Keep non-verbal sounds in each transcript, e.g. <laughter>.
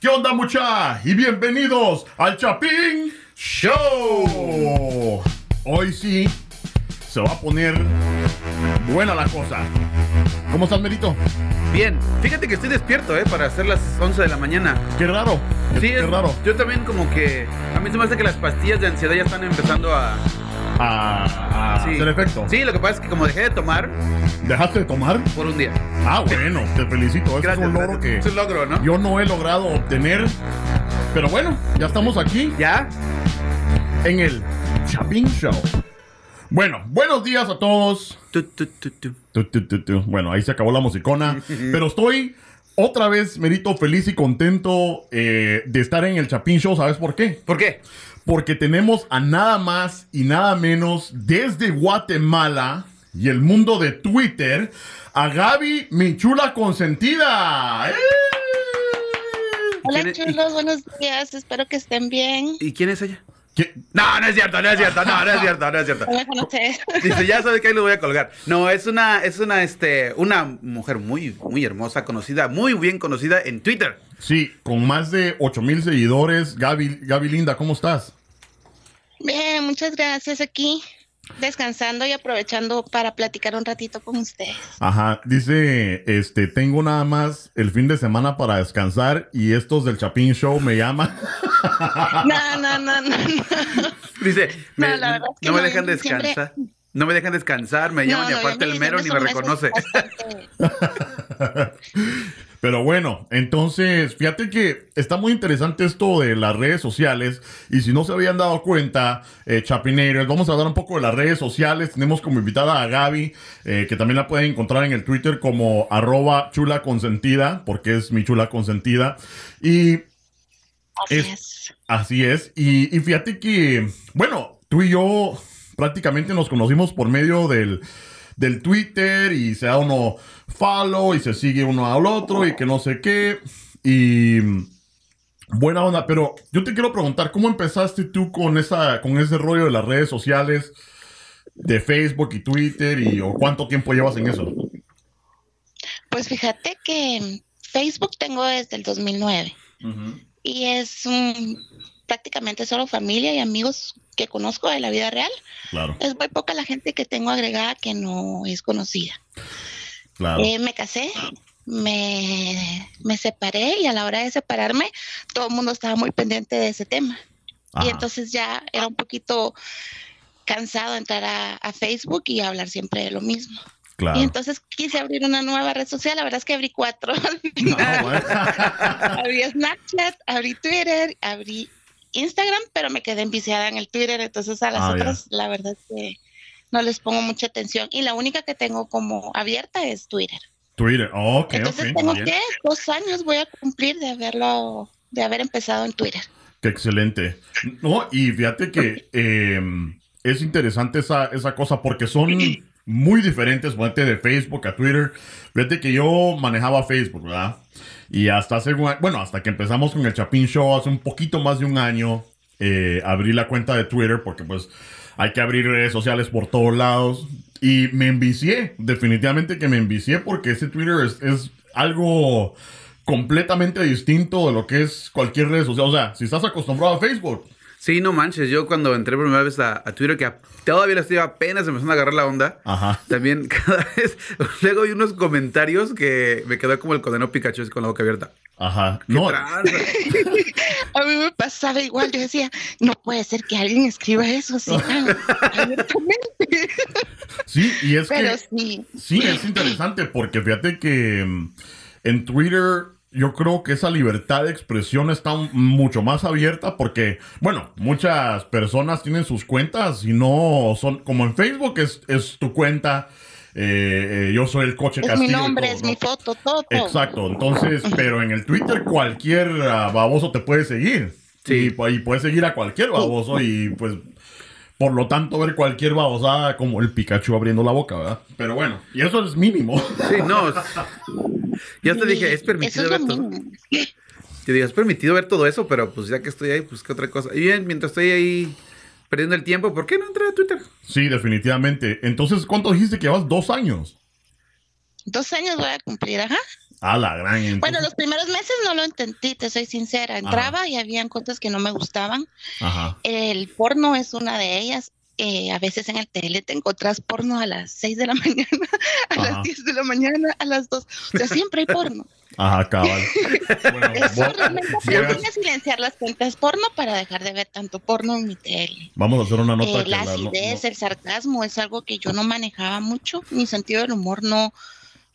¿Qué onda mucha? Y bienvenidos al Chapín Show. Hoy sí se va a poner buena la cosa. ¿Cómo estás, Merito? Bien, fíjate que estoy despierto, ¿eh? Para hacer las 11 de la mañana. Qué raro. Sí, qué es- raro. Yo también como que... A mí se me hace que las pastillas de ansiedad ya están empezando a... A, a sí. hacer efecto. Sí, lo que pasa es que como dejé de tomar ¿Dejaste de tomar? por un día. Ah, bueno, te felicito. Gracias, es un logro gracias. que Es un logro, ¿no? yo no he logrado obtener. Pero bueno, ya estamos aquí ¿Ya? en el Chapín Show. Bueno, buenos días a todos. Tu, tu, tu. Bueno, ahí se acabó la musicona. <laughs> pero estoy otra vez, Merito, feliz y contento eh, de estar en el Chapín Show. ¿Sabes por qué? ¿Por qué? Porque tenemos a nada más y nada menos desde Guatemala y el mundo de Twitter a Gaby, mi chula consentida. ¡Eh! Hola chulos, buenos días, espero que estén bien. ¿Y quién es ella? ¿Qué? No, no es cierto, no es cierto, no, no es cierto, no es cierto. No me conoces. Dice, ya sabe que ahí lo voy a colgar. No, es una, es una, este, una mujer muy, muy hermosa, conocida, muy bien conocida en Twitter. Sí, con más de 8 mil seguidores. Gaby, Gaby Linda, ¿cómo estás? Bien, muchas gracias aquí, descansando y aprovechando para platicar un ratito con ustedes. Ajá, dice, este, tengo nada más el fin de semana para descansar y estos del Chapín Show me llaman. <laughs> No, no, no, no. no. Dice, No, me- la verdad es que no me no, dejan siempre- descansar. No me dejan descansar, me llaman No, y aparte el mero ni me reconoce. <laughs> Pero bueno, entonces, fíjate que está muy interesante esto de las redes sociales. Y si no se habían dado cuenta, eh, vamos a hablar un poco de las redes sociales. Tenemos como invitada a Gaby, eh, que también la pueden encontrar en el Twitter como arroba chula consentida, porque es mi chula consentida. Y Así Es- es. Así es. Y, y fíjate que, bueno, tú y yo prácticamente nos conocimos por medio del, del Twitter y se da uno follow y se sigue uno al otro y que no sé qué. Y buena onda, pero yo te quiero preguntar, ¿cómo empezaste tú con, esa, con ese rollo de las redes sociales? De Facebook y Twitter y o cuánto tiempo llevas en eso. Pues fíjate que Facebook tengo desde el 2009 y es prácticamente solo familia y amigos que conozco de la vida real. Claro, Es muy poca la gente que tengo agregada que no es conocida. claro. Eh, me casé, me, me separé y a la hora de separarme todo el mundo estaba muy pendiente de ese tema. Y Ajá. entonces ya era un poquito cansado entrar a, a Facebook y hablar siempre de lo mismo. claro. Y entonces quise abrir una nueva red social, la verdad es que abrí cuatro. Bueno. <laughs> abrí Snapchat, abrí Twitter, abrí Instagram, pero me quedé enviciada en el Twitter, entonces a las Ah, otras la verdad es que no les pongo mucha atención. Y la única que tengo como abierta es Twitter. Twitter, ok, Entonces tengo que dos años voy a cumplir de haberlo, de haber empezado en Twitter. Qué excelente. No, y fíjate que eh, es interesante esa, esa cosa porque son muy diferentes, ponete de Facebook a Twitter. Fíjate que yo manejaba Facebook, ¿verdad? Y hasta hace, bueno, hasta que empezamos con el Chapín Show hace un poquito más de un año, eh, abrí la cuenta de Twitter porque pues hay que abrir redes sociales por todos lados. Y me envicié, definitivamente que me envicié porque ese Twitter es, es algo completamente distinto de lo que es cualquier red social. O sea, si estás acostumbrado a Facebook, Sí, no manches, yo cuando entré por primera vez a, a Twitter, que a- todavía le estoy apenas empezando a agarrar la onda, ajá. también <laughs> cada vez, luego hay unos comentarios que me quedó como el condenado Pikachu así con la boca abierta. Ajá. ¿Qué No? <laughs> A mí me pasaba igual, yo decía, no puede ser que alguien escriba eso así abiertamente. <laughs> sí, y es Pero que sí, sí, es interesante porque fíjate que mm, en Twitter yo creo que esa libertad de expresión está mucho más abierta porque, bueno, muchas personas tienen sus cuentas y no son, como en Facebook es, es tu cuenta, eh, eh, yo soy el coche es mi Castillo y nombre, todo, es ¿no? mi foto, todo. Exacto, entonces, pero en el Twitter cualquier ah, baboso te puede seguir. Sí. Y, pu- y puedes seguir a cualquier baboso y pues, por lo tanto, ver cualquier babosada como el Pikachu abriendo la boca, ¿verdad? Pero bueno, y eso es mínimo. Sí, no. <laughs> Ya te dije, es eso permitido es ver todo. Te digo, es permitido ver todo eso, pero pues ya que estoy ahí, pues qué otra cosa. Y bien, mientras estoy ahí perdiendo el tiempo, ¿por qué no entré a Twitter? Sí, definitivamente. Entonces, ¿cuánto dijiste que llevas? Dos años. Dos años voy a cumplir, ajá. A la gran. entonces- Bueno, los primeros meses no lo entendí, te soy sincera. Entraba y habían cosas que no me gustaban. Ajá. El porno es una de ellas. Eh, a veces en el tele te encontrás porno a las 6 de la <laughs> mañana, a Ajá. las 10 de la mañana, a las 2. O sea, siempre hay porno. <laughs> Ajá, cabal. <laughs> Bueno, Eso vos- realmente sí, aprendí a silenciar las cuentas porno para dejar de ver tanto porno en mi tele. Vamos a hacer una nota Eh, que la la- no- acidez, no- el sarcasmo es algo que yo no manejaba mucho. Mi sentido del humor no,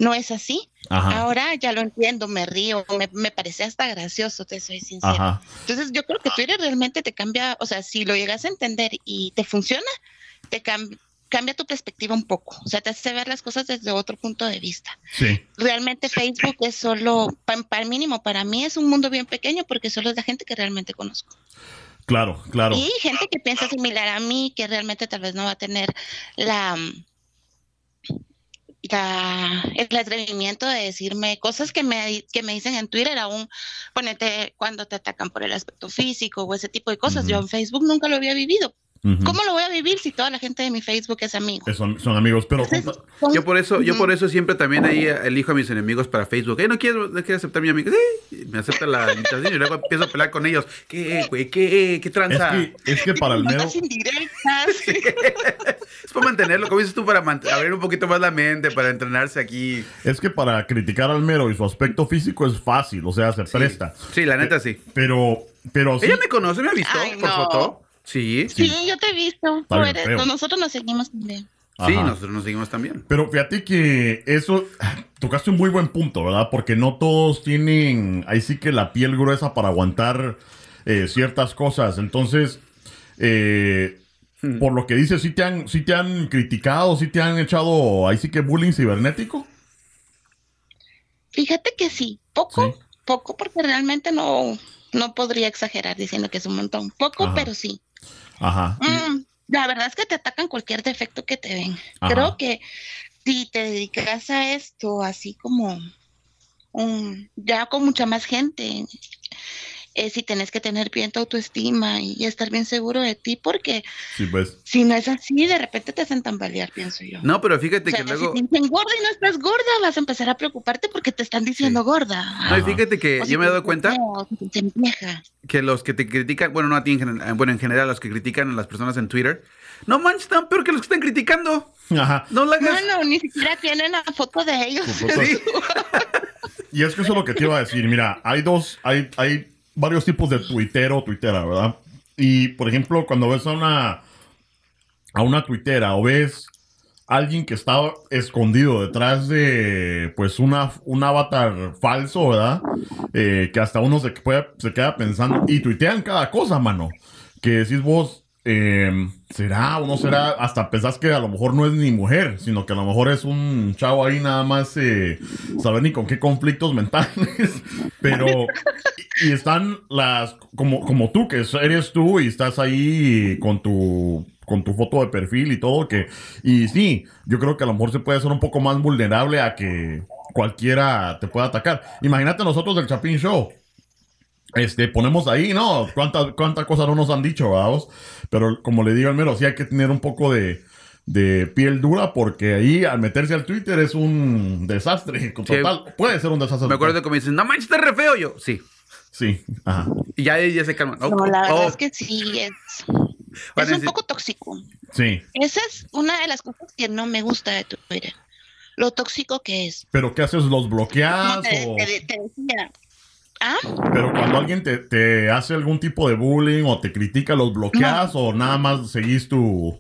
no es así. Ajá. Ahora ya lo entiendo, me río, me, me parece hasta gracioso, te soy sincera. Ajá. Entonces yo creo que Twitter realmente te cambia, o sea, si lo llegas a entender y te funciona, te cam- cambia tu perspectiva un poco, o sea, te hace ver las cosas desde otro punto de vista. Sí. Realmente Facebook es solo, para el mínimo, para mí es un mundo bien pequeño porque solo es la gente que realmente conozco. Claro, claro. Y gente que piensa similar a mí, que realmente tal vez no va a tener la, la el atrevimiento de decirme cosas que me, que me dicen en Twitter, aún ponete cuando te atacan por el aspecto físico o ese tipo de cosas. Yo en Facebook nunca lo había vivido. ¿Cómo lo voy a vivir si toda la gente de mi Facebook es amigo? Son, son amigos, pero Entonces, son- Yo por eso, yo por eso siempre también ahí elijo a mis enemigos para Facebook. Eh, no quiero, no quiero aceptar a mi amigo. Sí, me acepta la invitación y luego empiezo a pelear con ellos. ¿Qué, güey? ¿Qué? ¿Qué es tranza? que, es que para el mero. <laughs> Es para mantenerlo, como dices tú, para abrir un poquito más la mente, para entrenarse aquí. Es que para criticar al mero y su aspecto físico es fácil, o sea, se presta. Sí, la neta sí. Pero, pero sí. ¿Ella me conoce? ¿Me ha visto Ay, por no. foto? Sí. Sí, yo te he visto. Tú eres- nosotros nos seguimos también. Sí, Ajá. nosotros nos seguimos también. Pero fíjate que eso, <sighs> tocaste un muy buen punto, ¿verdad? Porque no todos tienen, ahí sí que la piel gruesa para aguantar eh, ciertas cosas. Entonces, eh, Hmm. por lo que dices, sí te han, sí te han criticado, sí te han echado, ahí sí que bullying cibernético. Fíjate que sí, poco, Sí. poco, porque realmente no, no podría exagerar diciendo que es un montón. Poco, Ajá. pero sí. Ajá. Mm, la verdad es que te atacan cualquier defecto que te ven. Ajá. Creo que si te dedicas a esto así como un, ya con mucha más gente, eh, si tenés que tener bien tu autoestima y estar bien seguro de ti, porque Sí, pues. si no es así, de repente te hacen tambalear, pienso yo. No, pero fíjate O sea, que luego. si te dicen gorda y no estás gorda, vas a empezar a preocuparte porque te están diciendo Sí. gorda. No, y fíjate que O si yo me he dado cuenta te que los que te critican, bueno, no a ti en general, bueno, en general, los que critican a las personas en Twitter, no manches, están peor que los que están criticando. Ajá. No la No, hagas. no, ni siquiera tienen la foto de ellos. Sí. <laughs> Y es que eso es lo que te iba a decir. Mira, hay dos, hay, hay varios tipos de tuitero o tuitera, ¿verdad? Y, por ejemplo, cuando ves a una, a una tuitera o ves alguien que está escondido detrás de, pues, una, un avatar falso, ¿verdad? Eh, que hasta uno se, puede- se queda pensando y tuitean cada cosa, mano. Que decís vos, eh, ¿será o no será? Hasta pensás que a lo mejor no es ni mujer, sino que a lo mejor es un chavo ahí nada más, eh, saber ni con qué conflictos <laughs> mentales. Pero, y, están las, como, como tú, que eres tú y estás ahí con tu, con tu foto de perfil y todo, que, y sí, yo creo que a lo mejor se puede ser un poco más vulnerable a que cualquiera te pueda atacar. Imagínate nosotros del Chapín Show. Este, ponemos ahí, ¿no? ¿Cuántas cuántas cosas no nos han dicho, vamos? Pero como le digo al mero, sí hay que tener un poco de, de piel dura porque ahí al meterse al Twitter es un desastre <laughs> total. Puede ser un desastre. Me acuerdo total. que me dicen, no manches, estás re feo. Yo, sí. Sí, ajá. Y ya, ya se calman. Oh, No, la verdad oh, es que sí, es, es un poco tóxico. Sí. Esa es una de las cosas que no me gusta de Twitter. Lo tóxico que es. Pero ¿qué haces? ¿Los bloqueas? te, o- te- te decía. ¿Ah? Pero cuando alguien te, te hace algún tipo de bullying o te critica, ¿los bloqueas o nada más seguís tu,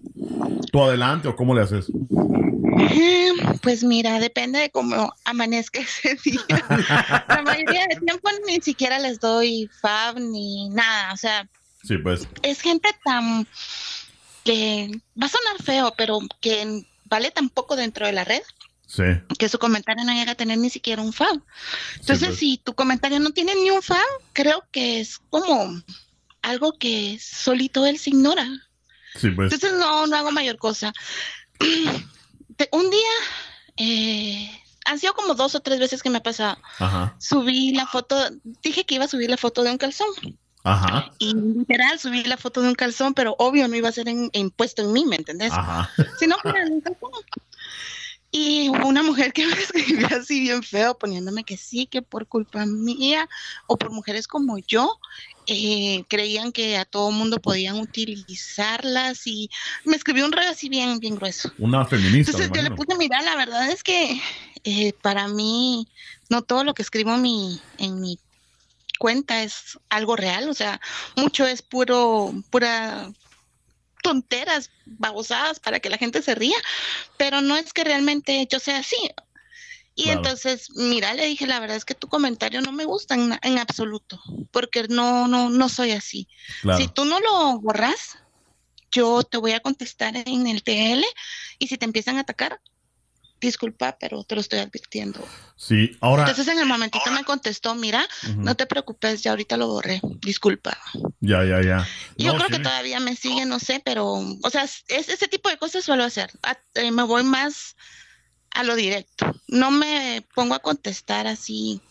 tu adelante o cómo le haces? Mm, Pues mira, depende de cómo amanezca ese <laughs> día. La mayoría del tiempo ni siquiera les doy fab ni nada. O sea, Sí, pues. es gente tan que va a sonar feo, pero que vale tan poco dentro de la red Sí. que su comentario no llega a tener ni siquiera un fab. Entonces, pues. si tu comentario no tiene ni un fab, creo que es como algo que solito él se ignora. Sí, pues. Entonces no, no hago mayor cosa. <clears throat> Un día, eh, han sido como dos o tres veces que me ha pasado. Ajá. Subí la foto, dije que iba a subir la foto de un calzón. Ajá. Y literal subí la foto de un calzón, pero obvio no iba a ser en, en- puesto en mí, ¿me entendés? Ajá. Si no fuera un calzón. Y hubo una mujer que <laughs> me escribió así bien feo, poniéndome que sí, que por culpa mía o por mujeres como yo, eh, creían que a todo mundo podían utilizarlas y me escribió un rollo así bien, bien grueso. Una feminista. Entonces yo le puse, mira, la verdad es que eh, para mí no todo lo que escribo mi, en mi cuenta es algo real, o sea, mucho es puro, pura tonteras, babosadas para que la gente se ría, pero no es que realmente yo sea así. Y entonces, mira, le dije, la verdad es que tu comentario no me gusta en, absoluto, porque no, no, no soy así. Si tú no lo borras, yo te voy a contestar en el TL y si te empiezan a atacar, disculpa, pero te lo estoy advirtiendo. Sí, ahora. Entonces en el momentito me contestó, mira, no te preocupes, ya ahorita lo borré, disculpa. Ya, ya, ya. Yo creo que todavía me sigue, no sé, pero, o sea, es, ese tipo de cosas suelo hacer. Eh, me voy más a lo directo. No me pongo a contestar así.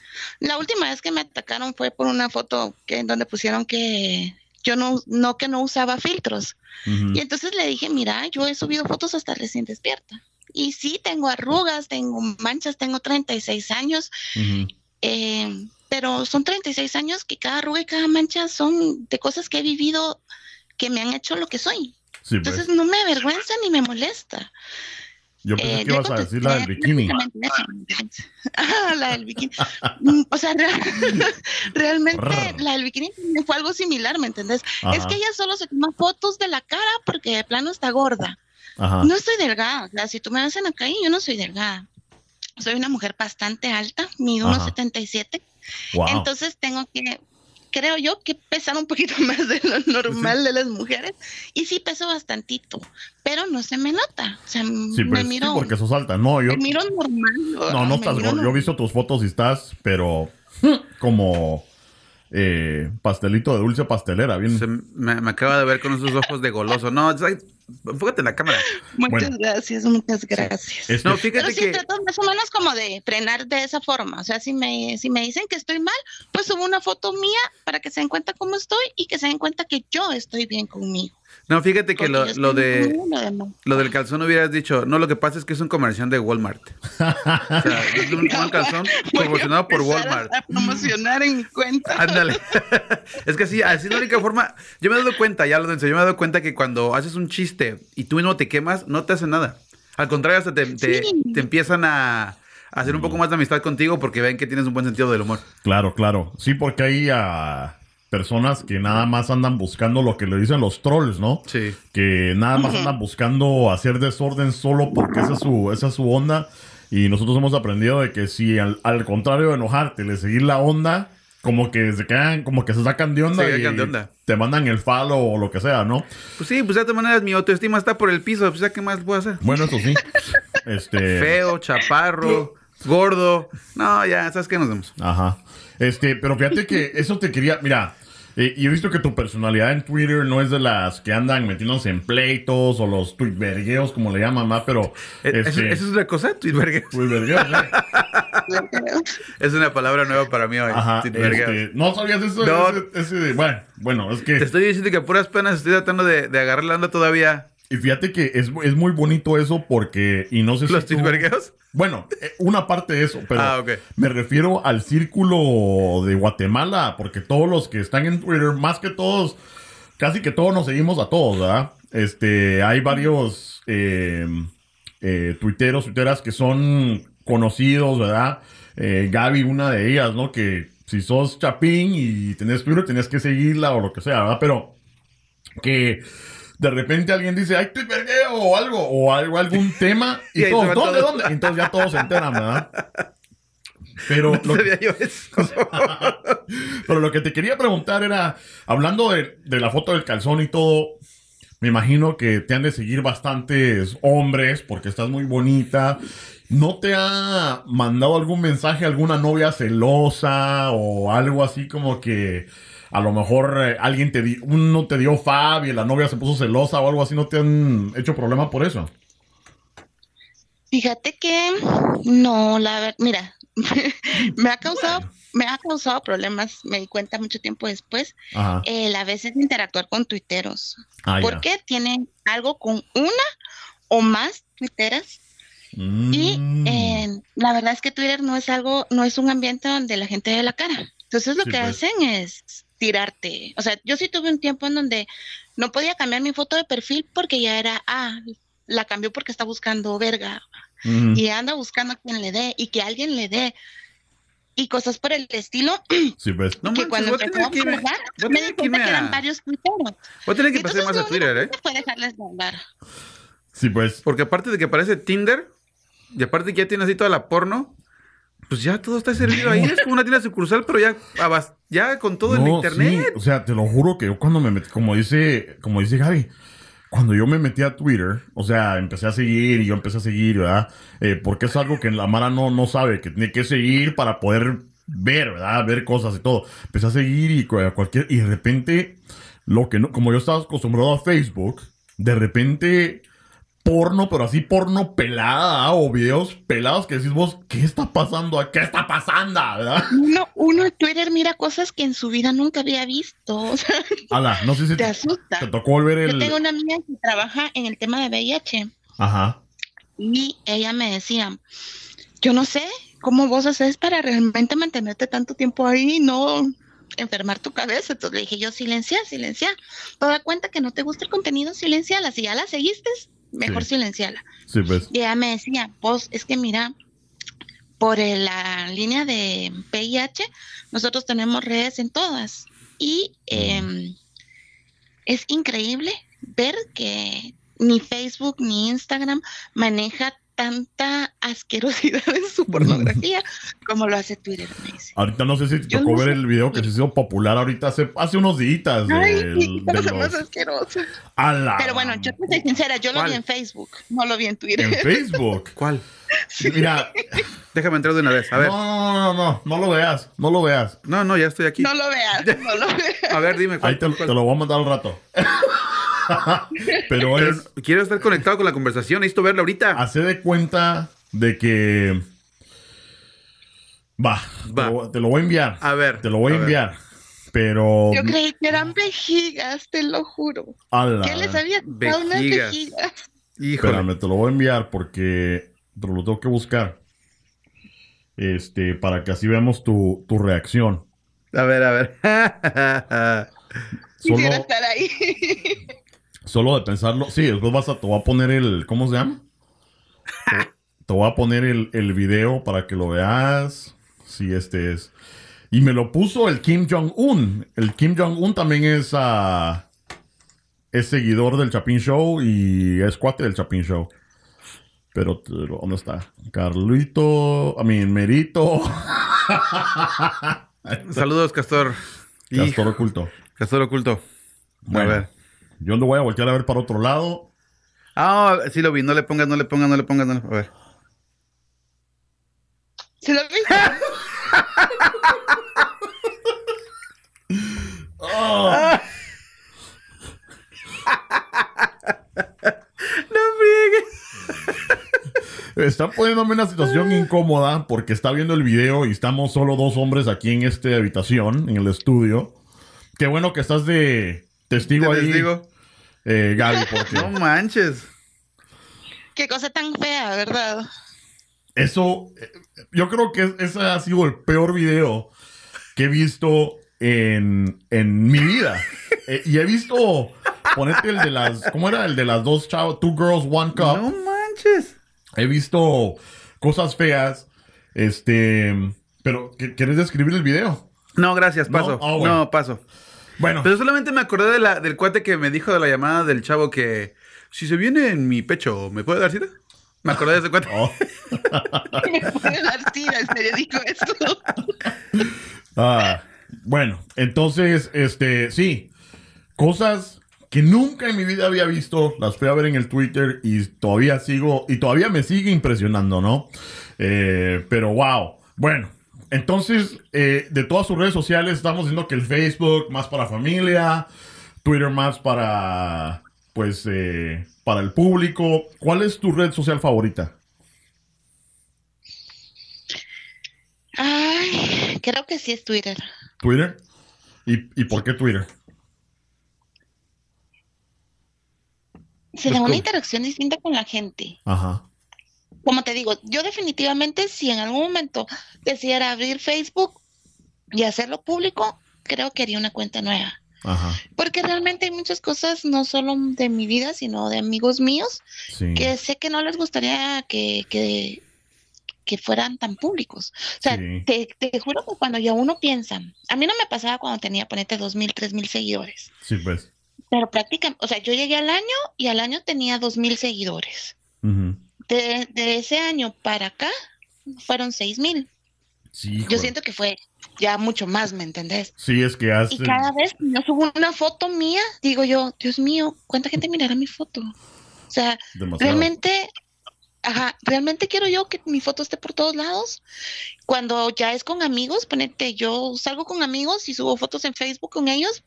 La última vez que me atacaron fue por una foto que en donde pusieron que yo no, no que no usaba filtros. Y entonces le dije, mira, yo he subido fotos hasta recién despierta. Y sí, tengo arrugas, tengo manchas, tengo 36 años, eh, pero son 36 años que cada arruga y cada mancha son de cosas que he vivido que me han hecho lo que soy. Pues. Entonces no me avergüenza ni me molesta. Yo pensé eh, que ibas a decir la del bikini. ah, <laughs> la del bikini. Mm, o sea, <laughs> realmente la del bikini fue algo similar, ¿me entendés? Es que ella solo se toma fotos de la cara porque de plano está gorda. No estoy delgada, o sea, si tú me ves en la calle, yo no soy delgada. Soy una mujer bastante alta, mido unos 77. Entonces tengo que, creo yo, que pesar un poquito <laughs> más de lo normal de las mujeres. Y sí peso bastantito, pero no se me nota. O sea, me miro. Sí, porque sos alta. No, yo. Me miro normal. No, no estás gordo. Yo he visto tus fotos y estás, pero <laughs> como eh, pastelito de dulce pastelera. Bien. me, acaba de ver con esos ojos de goloso. No, enfócate en la cámara. Muchas gracias, muchas gracias. Este, no, fíjate Pero sí, trato más o menos como de frenar de esa forma. O sea, si me, si me dicen que estoy mal, pues subo una foto mía para que se den cuenta cómo estoy y que se den cuenta que yo estoy bien conmigo. No, fíjate que lo, lo de lo del calzón hubieras dicho, no, lo que pasa es que es un comercial de Walmart. o sea, <laughs> es un, calzón promocionado por Walmart. A, promocionar en mi cuenta. Ándale. <laughs> es que así, así es la única forma. Yo me he dado cuenta, ya lo dense, yo me he dado cuenta que cuando haces un chiste y tú mismo te quemas, no te hace nada. Al contrario, hasta te, te, empiezan a hacer un poco más de amistad contigo porque ven que tienes un buen sentido del humor. Claro, claro. Sí, porque ahí a personas que nada más andan buscando lo que le dicen los trolls, ¿no? Sí. Que nada más andan buscando hacer desorden solo porque esa es su, esa es su onda. Y nosotros hemos aprendido de que si al, contrario de enojarte, le seguir la onda, como que se quedan, como que se sacan de onda, y, de onda. te mandan el falo o lo que sea, ¿no? Pues sí, pues de todas maneras mi autoestima está por el piso, pues ya qué más puedo hacer. Bueno, eso sí. <laughs> este... Feo, chaparro, gordo. No, ya, ¿sabes qué nos vemos? Ajá. Este, pero fíjate que eso te quería, mira, y he visto que tu personalidad en Twitter no es de las que andan metiéndose en pleitos o los tweetvergueos, como le llaman más, pero... ¿E-, ¿Eso, este, es una cosa? Tweetvergueos. Tweetvergueos, Es una palabra nueva para mí hoy. Ajá, este, ¿No sabías eso? No. Ese, bueno, bueno, es que... Te estoy diciendo que a puras penas estoy tratando de, de agarrar la onda todavía. Y fíjate que es, es, muy bonito eso porque, y no sé si... ¿Los tú, Bueno, eh, una parte de eso, pero ah, me refiero al círculo de Guatemala, porque todos los que están en Twitter, más que todos, casi que todos nos seguimos a todos, ¿verdad? Este, hay varios eh, eh, tuiteros, tuiteras que son conocidos, ¿verdad? Eh, Gaby, una de ellas, ¿no? Que si sos chapín y tenés Twitter, tenés que seguirla o lo que sea, ¿verdad? Pero que de repente alguien dice, ay, te o algo, o algo, algún <laughs> tema, y, todos, ¿dónde, dónde? Entonces ya todos se enteran, ¿verdad? <laughs> Pero lo, que, <laughs> pero lo que te quería preguntar era, hablando de, de, la foto del calzón y todo, me imagino que te han de seguir bastantes hombres porque estás muy bonita. ¿No te ha mandado algún mensaje alguna novia celosa o algo así como que a lo mejor eh, alguien te dio, uno te dio fab y la novia se puso celosa o algo así, ¿no te han hecho problema por eso? Fíjate que no, la verdad, mira, <laughs> me ha causado, me ha causado problemas, me di cuenta mucho tiempo después, el a veces interactuar con tuiteros, ah, porque tienen algo con una o más tuiteras Y Mm. eh, la verdad es que Twitter no es algo, no es un ambiente donde la gente dé la cara. Entonces lo Sí, que pues. hacen es tirarte. O sea, yo sí tuve un tiempo en donde no podía cambiar mi foto de perfil porque ya era, ah, la cambió porque está buscando verga Mm. y anda buscando a quien le dé y que alguien le dé y cosas por el estilo. <clears throat> Sí, pues. No que manches, cuando empezó a jugar, me di cuenta que a- eran varios tuiteros. Voy a tener que pasar más a Twitter, ¿eh? no puede dejarles de hablar. Sí, pues. Porque aparte de que aparece Tinder, y aparte que ya tiene así toda la porno, pues ya todo está servido ahí. Es como una tienda sucursal, pero ya, ya con todo el No, internet. sí, o sea, te lo juro que yo cuando me metí, como dice, como dice Gaby, cuando yo me metí a Twitter, o sea, empecé a seguir y yo empecé a seguir, ¿verdad? Eh, porque es algo que la Mara no, no sabe, que tiene que seguir para poder ver, ¿verdad? Ver cosas y todo. Empecé a seguir y cu- cualquier, y de repente, lo que no, como yo estaba acostumbrado a Facebook, de repente porno, pero así porno pelada, ¿ah? o videos pelados que decís vos, ¿qué está pasando? ¿Qué está pasando? ¿Verdad? Uno, uno en Twitter mira cosas que en su vida nunca había visto. O <laughs> sea, Ala, no sé si te te, asusta. te tocó ver el... Yo tengo una amiga que trabaja en el tema de VIH Ajá. y ella me decía, yo no sé cómo vos haces para realmente mantenerte tanto tiempo ahí y no enfermar tu cabeza. Entonces le dije yo, silencia, silencia. Toda cuenta que no te gusta el contenido, silenciala. Si ya la seguiste, mejor Sí. silenciala. Sí, pues. Y ella me decía, vos, es que mira, por la línea de VIH, nosotros tenemos redes en todas. Y em, es increíble ver que ni Facebook ni Instagram maneja tanta asquerosidad en su pornografía <laughs> como lo hace Twitter, me dice. Ahorita no sé si te Yo tocó no ver sé. el video que se hizo popular ahorita hace, hace unos días. Ay, del- de más los- asquerosa. a la- Pero bueno, yo te soy sincera, yo lo ¿Cuál? vi en Facebook, no lo vi en Twitter. En Facebook. <laughs> ¿Cuál? Mira, <laughs> Déjame entrar de una vez. A ver. no, no, no, no, no lo veas, no lo veas. No, no, ya estoy aquí. No lo veas, no lo veas. A ver, dime cuál. Ahí te, cuál. te lo voy a mandar al rato. <laughs> Pero Pero es, quiero estar conectado con la conversación. Necesito verla ahorita. hace de cuenta de que... Va, Va. Te, lo, te lo voy a enviar. A ver. Te lo voy a enviar. Pero... Yo creí que eran vejigas, te lo juro. a la- ¿Qué les había quitado unas Vejigas. Híjole. Espérame, te lo voy a enviar porque te lo tengo que buscar. Este, para que así veamos tu, tu reacción. A ver, a ver. <laughs> Quisiera Solo, estar ahí. <laughs> solo de pensarlo. Sí, después vas a, te voy a poner el. ¿Cómo se llama? Te, te voy a poner el, el video para que lo veas. Sí, este es. Y me lo puso el Kim Jong-un. El Kim Jong-un también es, ah, es seguidor del Chapin Show y es cuate del Chapin Show. Pero, ¿dónde está? Carlito, a mí, Merito. Saludos, Castor. Castor Hijo, oculto. Castor oculto. Bueno, A ver. Yo lo voy a voltear a ver para otro lado. Ah, sí lo vi. No le pongas, no le pongas, no le pongas. No le... A ver. ¿Se lo viste? <laughs> ¡Ah! No friegues. Está poniéndome en una situación incómoda porque está viendo el video y estamos solo dos hombres aquí en esta habitación, en el estudio. Qué bueno que estás de testigo Te ahí. Eh, Gaby, porque No manches. Qué cosa tan fea, ¿verdad? eso, eh, yo creo que ese ha sido el peor video que he visto en, en mi vida. Eh, y he visto, ponete el de las, ¿cómo era? El de las dos chavos, Two Girls, One Cup. No manches. He visto cosas feas, este, pero ¿qu- ¿quieres describir el video? No, gracias, No, paso. ah, bueno. No, paso. Bueno, Pero solamente me acordé de la, del cuate que me dijo de la llamada del chavo que si se viene en mi pecho, ¿me puede dar cita? Me acordé de ese cuate. oh, <laughs> Me puede dar tira, en serio dijo eso. ah, bueno, entonces, este, sí, cosas que nunca en mi vida había visto, las fui a ver en el Twitter y todavía sigo, y todavía me sigue impresionando, ¿no? Eh, pero wow, bueno. Entonces, eh, de todas sus redes sociales, estamos diciendo que el Facebook más para familia, Twitter más para, pues, eh, para el público. ¿Cuál es tu red social favorita? Ay, creo que sí es Twitter. ¿Twitter? ¿Y, y por qué Twitter? Se da una interacción distinta con la gente. Ajá. Como te digo, yo definitivamente si en algún momento decidiera abrir Facebook y hacerlo público, creo que haría una cuenta nueva. Ajá. Porque realmente hay muchas cosas, no solo de mi vida, sino de amigos míos, Sí. que sé que no les gustaría que, que, que fueran tan públicos. O sea, Sí. te, te juro que cuando ya uno piensa, a mí no me pasaba cuando tenía, ponete, dos mil, tres mil seguidores, Sí, pues. pero prácticamente, o sea, yo llegué al año y al año tenía dos mil seguidores. Ujú. De, de ese año para acá fueron seis mil. Sí, Yo siento que fue ya mucho más, ¿me entendés? Sí, es que hace. Y cada vez que yo subo una foto mía, digo yo, Dios mío, ¿cuánta gente mirará mi foto? O sea, demasiado. realmente, ajá, realmente quiero yo que mi foto esté por todos lados. Cuando ya es con amigos, ponete, yo salgo con amigos y subo fotos en Facebook con ellos,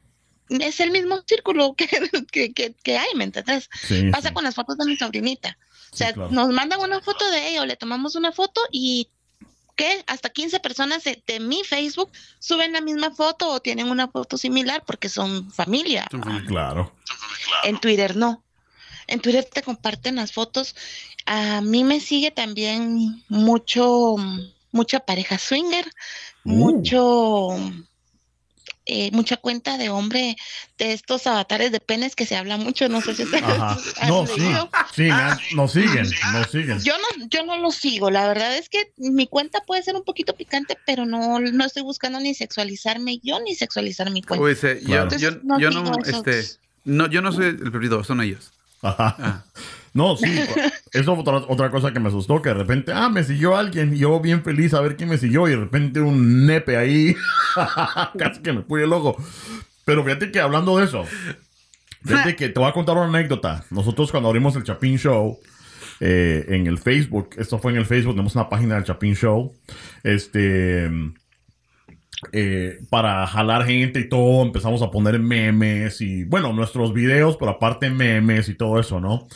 es el mismo círculo que, <laughs> que, que, que hay, ¿me entiendes? Sí, Pasa sí. con las fotos de mi sobrinita. O Sí, sea, claro. nos mandan una foto de ella o le tomamos una foto y ¿qué? Hasta 15 personas de, de mi Facebook suben la misma foto o tienen una foto similar porque son familia. Son familia. Claro. En Twitter no. En Twitter te comparten las fotos. A mí me sigue también mucho, mucha pareja swinger, Uh. mucho, eh, mucha cuenta de hombre de estos avatares de penes que se habla mucho. No sé si ustedes <laughs> No, sí. Sí, han- nos siguen, nos siguen. Yo no, yo no lo sigo. La verdad es que mi cuenta puede ser un poquito picante, pero no, no estoy buscando ni sexualizarme yo ni sexualizar mi cuenta. Claro. yo, no yo no, este, no, yo no soy el preferido, son ellos. Ajá. Ah. No, sí. Eso fue otra, otra cosa que me asustó, que de repente, ah, me siguió alguien y yo bien feliz a ver quién me siguió y de repente un nepe ahí. <laughs> Casi que me puse el ojo. Pero fíjate que hablando de eso, fíjate que te voy a contar una anécdota. Nosotros cuando abrimos el Chapin Show eh, en el Facebook, esto fue en el Facebook, tenemos una página del Chapin Show, este... eh, para jalar gente y todo, empezamos a poner memes y, bueno, nuestros videos, pero aparte memes y todo eso, ¿no?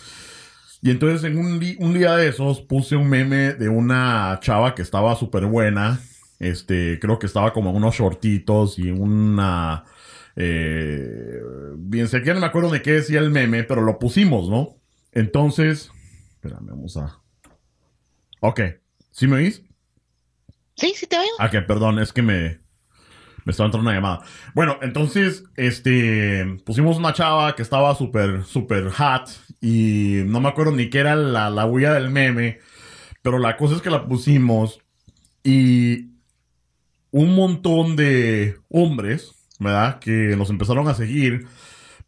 Y entonces en un, un día de esos puse un meme de una chava que estaba súper buena. Este, creo que estaba como unos shortitos y una... eh, bien, sé que no me acuerdo de qué decía el meme, pero lo pusimos, ¿no? Entonces... Espérame, vamos a... Ok. ¿Sí me oís? Sí, sí te oigo. Ah, que perdón, es que me, me estaba entrando una llamada. Bueno, entonces, este, pusimos una chava que estaba súper, súper hot y no me acuerdo ni qué era la, la huella del meme, pero la cosa es que la pusimos y un montón de hombres, ¿verdad? Que nos empezaron a seguir,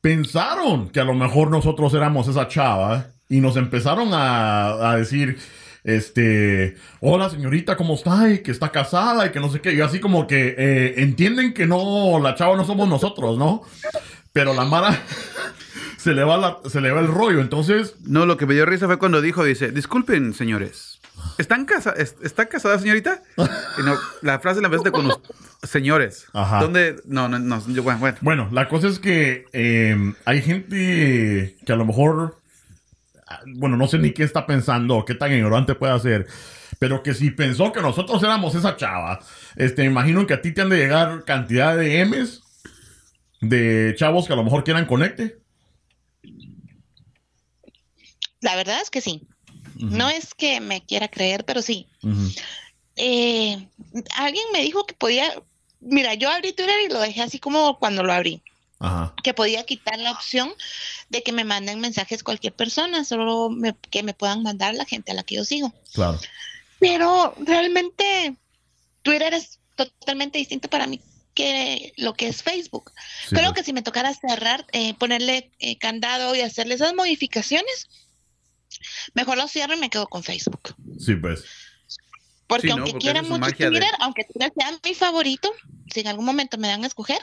pensaron que a lo mejor nosotros éramos esa chava y nos empezaron a, a decir, este, hola señorita, ¿cómo está? Y que está casada y que no sé qué. Y así como que eh, entienden que no, la chava no somos nosotros, ¿no? Pero la Mara <laughs> se le va la- se le va el rollo. Entonces, No, lo que me dio risa fue cuando dijo, dice, disculpen, señores. ¿Están casa es- ¿Está casada, señorita? <laughs> No, la frase la empezaste con los señores. Ajá. ¿Dónde? No, no, no. yo- bueno, bueno. bueno, la cosa es que eh, hay gente que a lo mejor, bueno, no sé ni qué está pensando o qué tan ignorante puede ser, pero que si pensó que nosotros éramos esa chava, este, imagino que a ti te han de llegar cantidad de M's de chavos que a lo mejor quieran conecte. La verdad es que sí. No es que me quiera creer, pero sí. Eh, alguien me dijo que podía, mira, yo abrí Twitter y lo dejé así como cuando lo abrí, Ajá. que podía quitar la opción de que me manden mensajes cualquier persona, solo me- que me puedan mandar la gente a la que yo sigo. Claro. Pero realmente Twitter es totalmente distinto para mí que lo que es Facebook. Sí, Creo pues. que si me tocara cerrar, eh, ponerle eh, candado y hacerle esas modificaciones, mejor lo cierro y me quedo con Facebook. Sí, pues. Porque Sí, ¿no? aunque Porque quiera mucho de- Twitter, aunque Twitter sea mi favorito, si en algún momento me dan a escoger,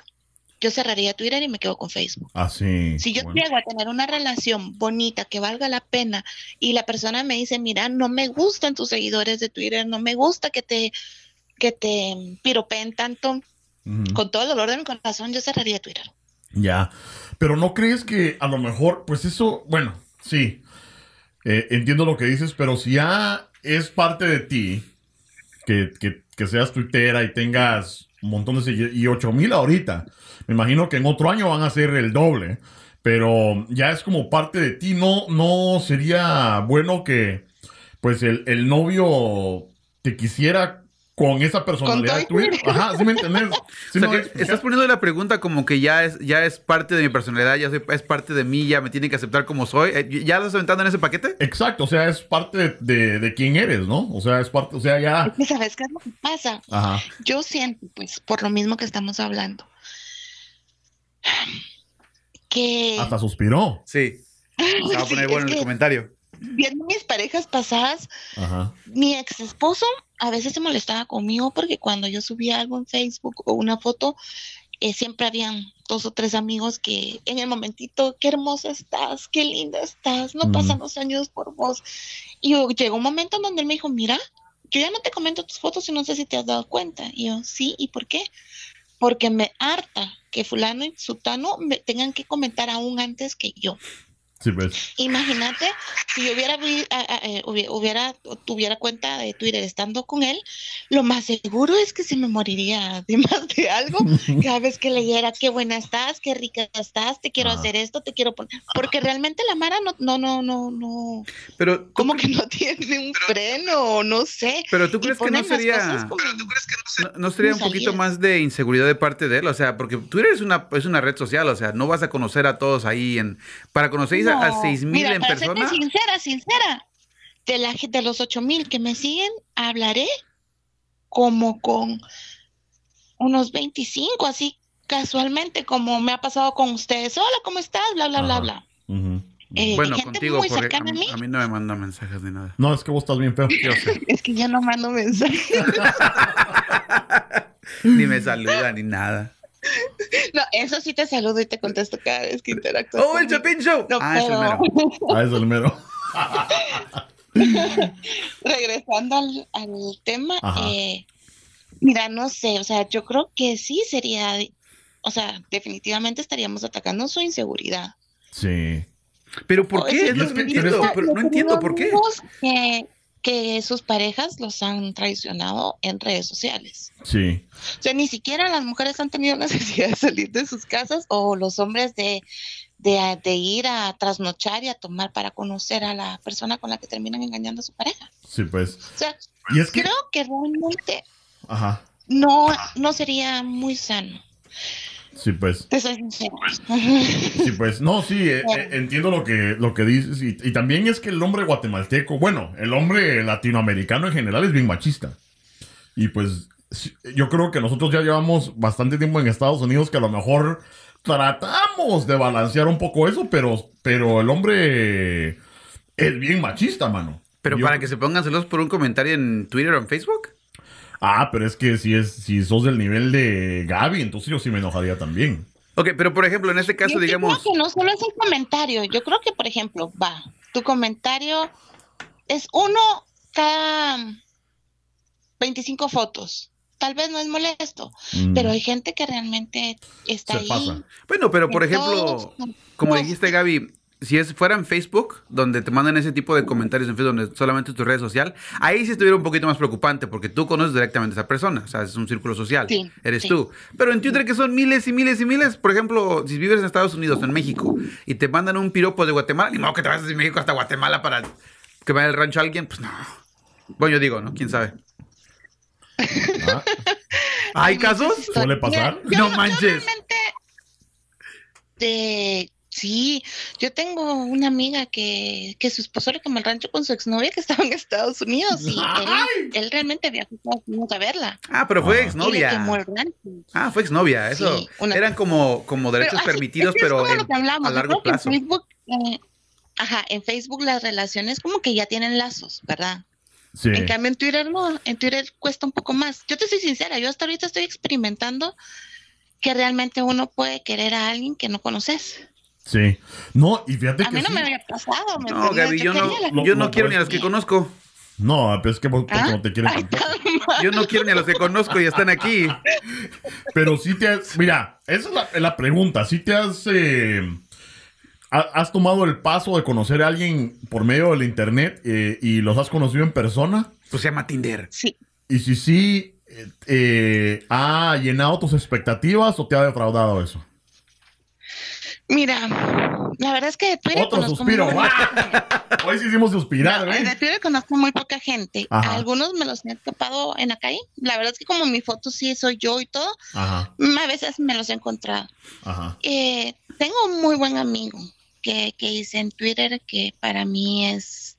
yo cerraría Twitter y me quedo con Facebook. Así. Si yo bueno. llego a tener una relación bonita que valga la pena y la persona me dice, mira, no me gustan tus seguidores de Twitter, no me gusta que te que te piropeen tanto, con todo el dolor de mi corazón, yo cerraría Twitter. Ya. Pero no crees que a lo mejor, pues eso, bueno, sí. Eh, entiendo lo que dices, pero si ya es parte de ti, que, que, que seas tuitera y tengas un montón de y 8 mil ahorita, me imagino que en otro año van a ser el doble, pero ya es como parte de ti, no, no sería bueno que, pues el, el novio te quisiera con esa personalidad y tuya. Ajá, ¿sí me entendés? <laughs> ¿Sí O sea, me que voy a explicar? estás poniendo la pregunta como que ya es, ya es parte de mi personalidad, ya soy- es parte de mí, ya me tienen que aceptar como soy. Eh, ¿Ya estás aventando en ese paquete? Exacto, o sea, es parte de, de, quién eres, ¿no? O sea, es parte, o sea, ya. Es que, ¿Sabes qué es lo que pasa? Ajá. Yo siento, pues, por lo mismo que estamos hablando, que Hasta suspiró. Sí. Se va a poner bueno en el que comentario. viendo mis parejas pasadas, Ajá. mi ex esposo a veces se molestaba conmigo porque cuando yo subía algo en Facebook o una foto, eh, siempre habían dos o tres amigos que en el momentito, qué hermosa estás, qué linda estás, no pasan los años por vos. Y yo- llegó un momento en donde él me dijo, mira, yo ya no te comento tus fotos y no sé si te has dado cuenta. Y yo, sí, ¿y por qué? Porque me harta que fulano y sutano me tengan que comentar aún antes que yo. Sí, pues. Imagínate si yo hubiera, eh, hubi- hubiera, tuviera cuenta de Twitter estando con él, lo más seguro es que se me moriría de <laughs> más de algo <laughs> cada vez que leyera qué buena estás, qué rica estás, te quiero Ajá. hacer esto, te quiero poner, porque realmente la Mara no, no, no, no, no, Pero, ¿tú, como que no <laughs> tiene un freno, no sé. pero tú crees que no ponen las cosas sería... como- ¿No, no sería un poquito más de inseguridad de parte de él? O sea, porque Twitter es una, es una red social, o sea, no vas a conocer a todos ahí en... Para conocer a, a No, 6 mil en para persona... serte sincera, sincera, de, la, ge- de los 8 mil que me siguen, hablaré como con unos 25, así casualmente, como me ha pasado con ustedes. Hola, ¿cómo estás? Bla, bla, bla, bla. Ujú. Eh, Bueno, contigo, porque a cercana a mí, mí. a mí no me mandan mensajes ni nada. No, es que vos estás bien feo. Yo sé. <laughs> Es que yo no mando mensajes. <laughs> ni me saluda ni nada. No, eso sí te saludo y te contesto cada vez que interactúo. ¡Oh, el. Chapin Show! No, ah, es el mero. Ah, es el mero. <laughs> regresando al, al tema, eh, mira, no sé, o sea, yo creo que sí sería, o sea, definitivamente estaríamos atacando su inseguridad. Sí. ¿Pero por qué? Es lo que no entiendo. pero- pero no entiendo por qué. Que, que sus parejas los han traicionado en redes sociales. Sí. O sea, ni siquiera las mujeres han tenido <laughs> necesidad de salir de sus casas o los hombres de, de, de ir a trasnochar y a tomar para conocer a la persona con la que terminan engañando a su pareja. Sí, pues. O sea, Y es que. creo que realmente Ajá. no, no sería muy sano. Sí, pues. Te soy sincera. <laughs> Sí, pues. No, sí, eh, eh, entiendo lo que, lo que dices. Y, y también es que el hombre guatemalteco, bueno, el hombre latinoamericano en general es bien machista. Y pues. Yo creo que nosotros ya llevamos bastante tiempo en Estados Unidos que a lo mejor tratamos de balancear un poco eso, pero, pero el hombre es bien machista, mano. Pero Yo- para que se pongan celos por un comentario en Twitter o en Facebook. Ah, pero es que si es si sos del nivel de Gaby, entonces yo sí me enojaría también. Ok, pero por ejemplo, en este caso, Yo digamos. creo que no solo es el comentario. Yo creo que, por ejemplo, va, tu comentario es uno cada 25 fotos. Tal vez no es molesto, Mm, pero hay gente que realmente está se ahí. pasa. Bueno, pero por ejemplo, todos- como dijiste, Gaby, si es fuera en Facebook, donde te mandan ese tipo de comentarios en Facebook, donde solamente es tu red social, ahí sí estuviera un poquito más preocupante, porque tú conoces directamente a esa persona, o sea, es un círculo social, Sí, eres sí. tú. Pero en Twitter, que son miles y miles y miles, por ejemplo, si vives en Estados Unidos o en México y te mandan un piropo de Guatemala, ni modo que te vayas de México hasta Guatemala para que vaya al rancho a alguien, pues no. Bueno, yo digo, ¿no? ¿Quién sabe? Ah, <laughs> ¿Hay casos? ¿Suele pasar? Mira, No manches. Yo realmente, sí, yo tengo una amiga que, que su esposo le quemó el rancho con su exnovia que estaba en Estados Unidos y él, él realmente viajó a verla. Ah, pero fue Ah. Y le exnovia. quemó el rancho. Ah, fue exnovia, eso. Sí, una- Eran como, como derechos Pero permitidos, pero en- lo que hablamos, a yo largo creo que en plazo. Facebook, eh, ajá, en Facebook las relaciones como que ya tienen lazos, ¿verdad? sí. En cambio en Twitter no, en Twitter cuesta un poco más. Yo te soy sincera, yo hasta ahorita estoy experimentando que realmente uno puede querer a alguien que no conoces. Sí. No, y fíjate A que mí no sí. me había pasado. ¿me No? Gaby, yo no, la- yo no quiero ni a los que conozco. No, pero es que vos- porque ¿Ah? no te quieren Ay. Yo no quiero ni a los que conozco y están aquí. Pero sí te has. Mira, esa es la, la pregunta. Si te has. eh, ha- has tomado el paso de conocer a alguien por medio del internet eh, y los has conocido en persona. Pues se llama Tinder. Sí, Y si sí, eh, eh, ¿ha llenado tus expectativas o te ha defraudado eso? Mira, la verdad es que de Twitter Otro conozco suspiro. muy-. <laughs> Hoy sí hicimos suspirar, De ¿eh? Twitter conozco muy poca gente. Ajá. Algunos me los he topado en la calle. La verdad es que como mi foto sí soy yo y todo, Ajá, a veces me los he encontrado. ajá. Eh, tengo un muy buen amigo que, que hice en Twitter que para mí es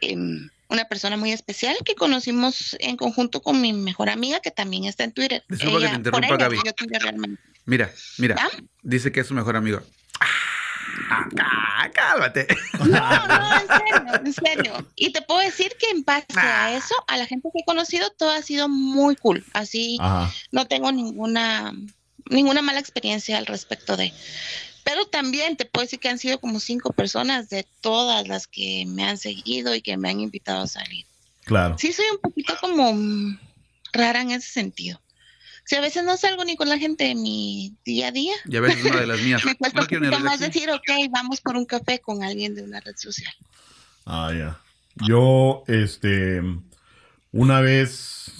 em, una persona muy especial que conocimos en conjunto con mi mejor amiga que también está en Twitter. Disculpa que te por interrumpa, ella Gaby. yo. Mira, mira. ¿Ah? Dice que es su mejor amigo. Ah, ah, cálmate. No, no, en serio, en serio. Y te puedo decir que en base Ah. a eso, a la gente que he conocido, todo ha sido muy cool. Así Ajá. no tengo ninguna, ninguna mala experiencia al respecto de. Pero también te puedo decir que han sido como cinco personas de todas las que me han seguido y que me han invitado a salir. Claro. Sí, soy un poquito como rara en ese sentido. Si a veces no salgo ni con la gente de mi día a día, Ya ves, es una de las mías. <laughs> me cuesta No un más decir, ok, vamos por un café con alguien de una red social. Ah, ya. Yo, este, una vez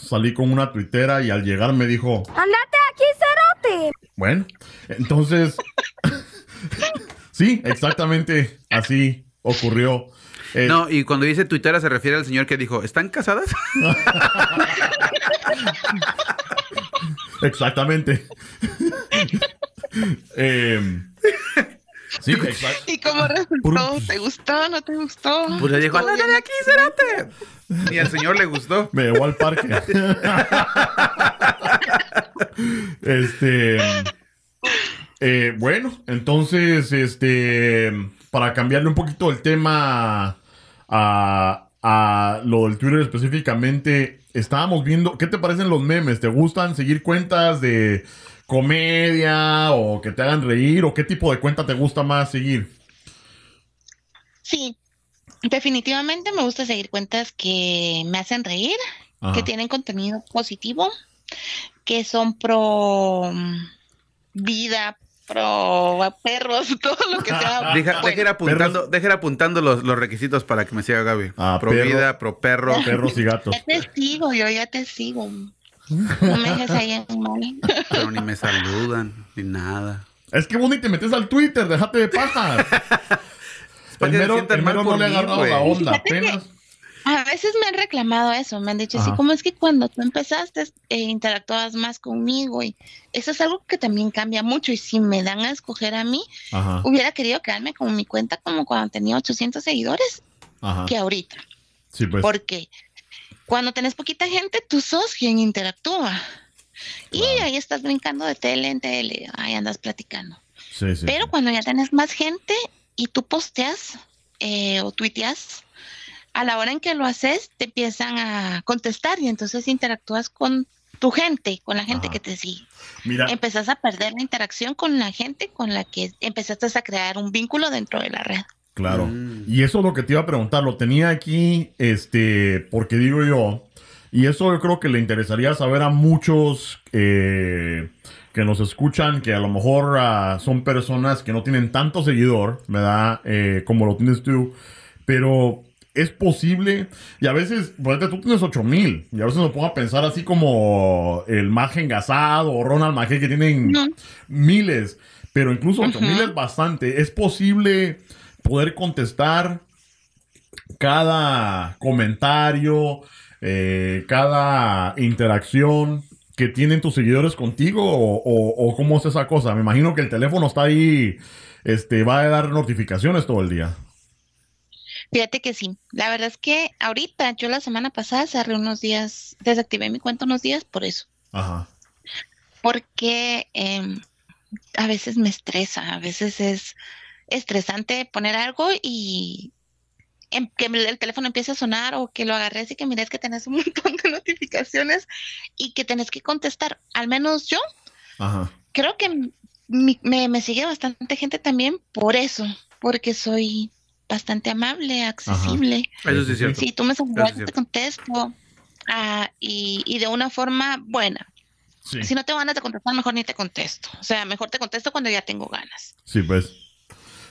salí con una tuitera y al llegar me dijo, ¡Andate aquí, cerote! bueno, entonces, <laughs> <laughs> sí, exactamente así ocurrió. Eh, No, y cuando dice tuitera se refiere al señor que dijo, ¿están casadas? Exactamente. <laughs> Em, sí, <laughs> exacto. ¿Y cómo resultó? ¿Te gustó? ¿No te gustó? Pues le dijo, ¿Estuvo ¡andate bien? de aquí, cerote! Y al señor le gustó. Me llevó al parque. este. Eh, bueno, entonces, este. Para cambiarle un poquito el tema a, a lo del Twitter específicamente, estábamos viendo. ¿Qué te parecen los memes? ¿Te gustan seguir cuentas de comedia o que te hagan reír? ¿O qué tipo de cuenta te gusta más seguir? Sí, definitivamente me gusta seguir cuentas que me hacen reír, Ajá. que tienen contenido positivo, que son pro mm, vida, pro perros, <laughs> todo lo que sea. <laughs> Deja, bueno. deja ir apuntando, deja ir apuntando los, los requisitos para que me siga Gaby. Ah, pro perro. vida, pro perro. <laughs> Perros y gatos. Ya te sigo, yo ya te sigo. No me dejes ahí en mal. Pero ni me saludan, ni nada. Es que vos ni te metes al Twitter, déjate de pajas. El mero, el mal mero no le ha agarrado la onda, que- apenas. A veces me han reclamado eso, me han dicho así Ajá. como es que cuando tú empezaste eh, interactuabas más conmigo y eso es algo que también cambia mucho y si me dan a escoger a mí, Ajá, hubiera querido quedarme con mi cuenta como cuando tenía 800 seguidores ajá. que ahorita, Sí, pues. porque cuando tenés poquita gente tú sos quien interactúa y ahí estás brincando de tele en tele, ahí andas platicando. Sí, sí. Pero cuando ya tenés más gente y tú posteas eh, o tuiteas, a la hora en que lo haces, te empiezan a contestar y entonces interactúas con tu gente, con la gente Ajá. que te sigue. Mira, Empezás a perder la interacción con la gente con la que empezaste a crear un vínculo dentro de la red. claro. Mm. Y eso es lo que te iba a preguntar. Lo tenía aquí, este, porque digo yo, y eso yo creo que le interesaría saber a muchos eh, que nos escuchan, que a lo mejor ah, son personas que no tienen tanto seguidor, ¿verdad? Eh, como lo tienes tú, pero es posible, y a veces, pues tú tienes 8000, y a veces me pongo a pensar así como el Maje Engasado o Ronald Maje que tienen miles, pero incluso 8000 Ujú. es bastante. Es posible poder contestar cada comentario, eh, cada interacción que tienen tus seguidores contigo o, o- o cómo es esa cosa. Me imagino que el teléfono está ahí, este, va a dar notificaciones todo el día. Fíjate que sí. La verdad es que ahorita, yo la semana pasada cerré unos días, desactivé mi cuenta unos días por eso. Ajá. porque em, a veces me estresa, a veces es estresante poner algo y em- que el el teléfono empiece a sonar o que lo agarres y que mires que tenés un <laughs> montón de notificaciones y que tenés que contestar. Al menos yo Ajá. creo que m- mi- me, me sigue bastante gente también por eso, porque soy bastante amable, accesible. Eso sí es cierto. Si tú me saludas, te contesto ah, y, y de una forma buena. Sí. Si no te van a contestar, mejor ni te contesto. O sea, mejor te contesto cuando ya tengo ganas. Sí, pues.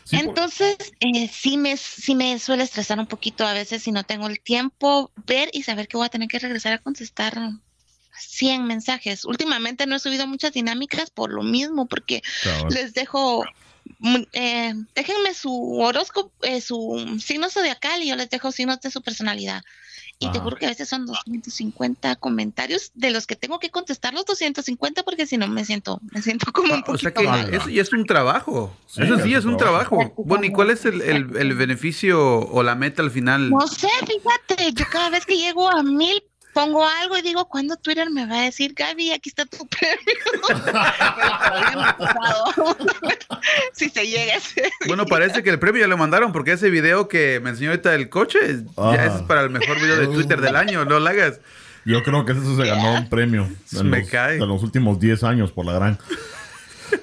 Sí, por- Entonces, eh, sí, me, sí me suele estresar un poquito a veces si no tengo el tiempo, ver y saber que voy a tener que regresar a contestar 100 mensajes. Últimamente no he subido muchas dinámicas por lo mismo, porque les dejo eh, déjenme su horóscopo, eh, su signo zodiacal y yo les dejo signos de su personalidad. Y te Ajá. juro que a veces son 250 comentarios de los que tengo que contestar los 250 porque si no me siento, me siento como un Ah, o sea poquito que mal. eso ya es un trabajo. Sí, eso sí es es un un trabajo. Bueno, ¿y cuál es el, el- el beneficio o la meta al final? No sé, fíjate, yo cada vez que llego a mil pongo algo y digo, ¿cuándo Twitter me va a decir, Gaby, aquí está tu premio? <laughs> <laughs> Si se llega ese. Bueno, parece que el premio ya lo mandaron porque ese video que me enseñó ahorita del coche, Ah. ya ese es para el mejor video de Twitter del año, no lo hagas. Yo creo que eso se ganó un premio en Me los, cae. de los últimos 10 años por la gran.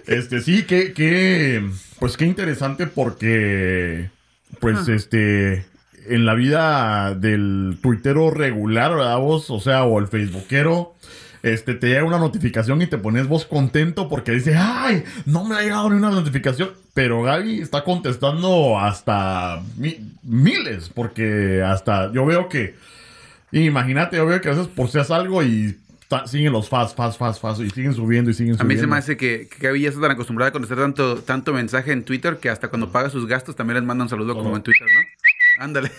Este, sí, que, que, pues qué interesante porque, pues, este, en la vida del tuitero regular, ¿verdad vos? O sea, o el facebookero, este, te llega una notificación y te pones vos contento porque dice, ay, no me ha llegado ni una notificación. Pero Gaby está contestando hasta mi- miles, porque hasta yo veo que, imagínate, yo veo que a veces posteas algo y siguen los fast, fast, fast, fast, y siguen subiendo y siguen A subiendo. mí se me hace que, que Gaby ya está tan acostumbrada a contestar tanto, tanto mensaje en Twitter que hasta cuando paga sus gastos también les manda un saludo como en Twitter, ¿no? Ándale. <laughs>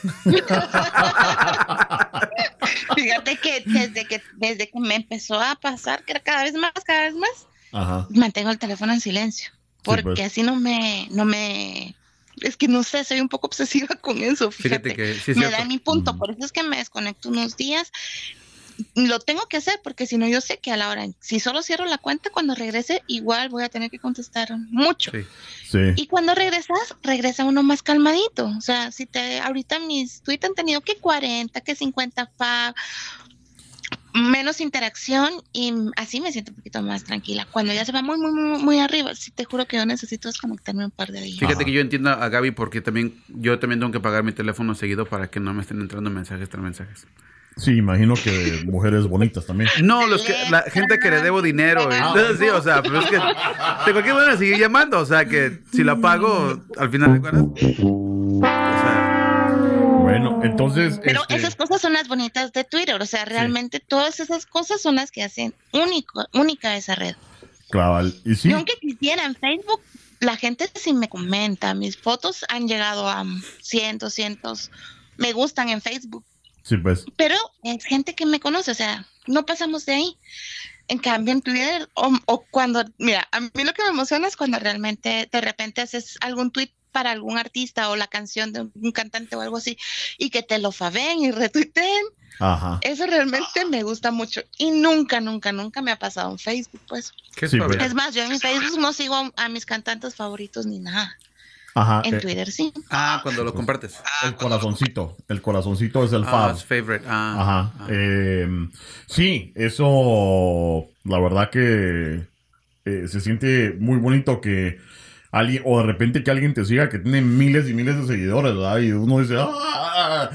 Fíjate que desde que desde que me empezó a pasar, que era cada vez más, cada vez más, Ajá. mantengo el teléfono en silencio. Porque pues. así no me, no me, es que no sé, soy un poco obsesiva <laughs> con eso. Fíjate, Fíjate que sí me cierto. da mi punto, por eso es que me desconecto unos días. Lo tengo que hacer porque si no yo sé que a la hora, si solo cierro la cuenta cuando regrese, igual voy a tener que contestar mucho. Sí. Sí. Y cuando regresas, regresa uno más calmadito. O sea, si te ahorita mis tweets han tenido que 40, que 50 fa, menos interacción y así me siento un poquito más tranquila. Cuando ya se va muy, muy, muy, muy arriba, sí te juro que yo necesito desconectarme un par de días. Fíjate Ajá. que yo entiendo a Gaby porque también yo también tengo que pagar mi teléfono seguido para que no me estén entrando mensajes tras mensajes. Sí, imagino que mujeres bonitas también. <laughs> No, los que, la gente que le debo dinero. y- Ah. entonces, sí, o sea, pero es que de cualquier manera seguir llamando. O sea, que si la pago, al final de cuentas. O sea, Bueno, entonces. Pero este, esas cosas son las bonitas de Twitter, o sea, realmente todas esas cosas son las que hacen único, única esa red. Cabal. Y sí, Y aunque quisiera en Facebook, la gente sí me comenta, mis fotos han llegado a 100, 200, me gustan en Facebook, sí, pues. pero es gente que me conoce, o sea, no pasamos de ahí. En cambio, en Twitter, o, o cuando, mira, a mí lo que me emociona es cuando realmente de repente haces algún tweet para algún artista o la canción de un cantante o algo así y que te lo faven y retuiteen. Ajá. Eso realmente me gusta mucho y nunca, nunca, nunca me ha pasado en Facebook, pues. ¿qué Sí, pues. Es más, yo en mi Facebook no sigo a mis cantantes favoritos ni nada. Ajá. En eh, Twitter sí. Ah, cuando lo compartes. el corazoncito. El corazoncito es el Ah, fab. favorite. Ah, Ajá. ah. Eh, sí, eso, la verdad que eh, se siente muy bonito que alguien, o de repente que alguien te siga que tiene miles y miles de seguidores, ¿verdad? Y uno dice, ¡ah!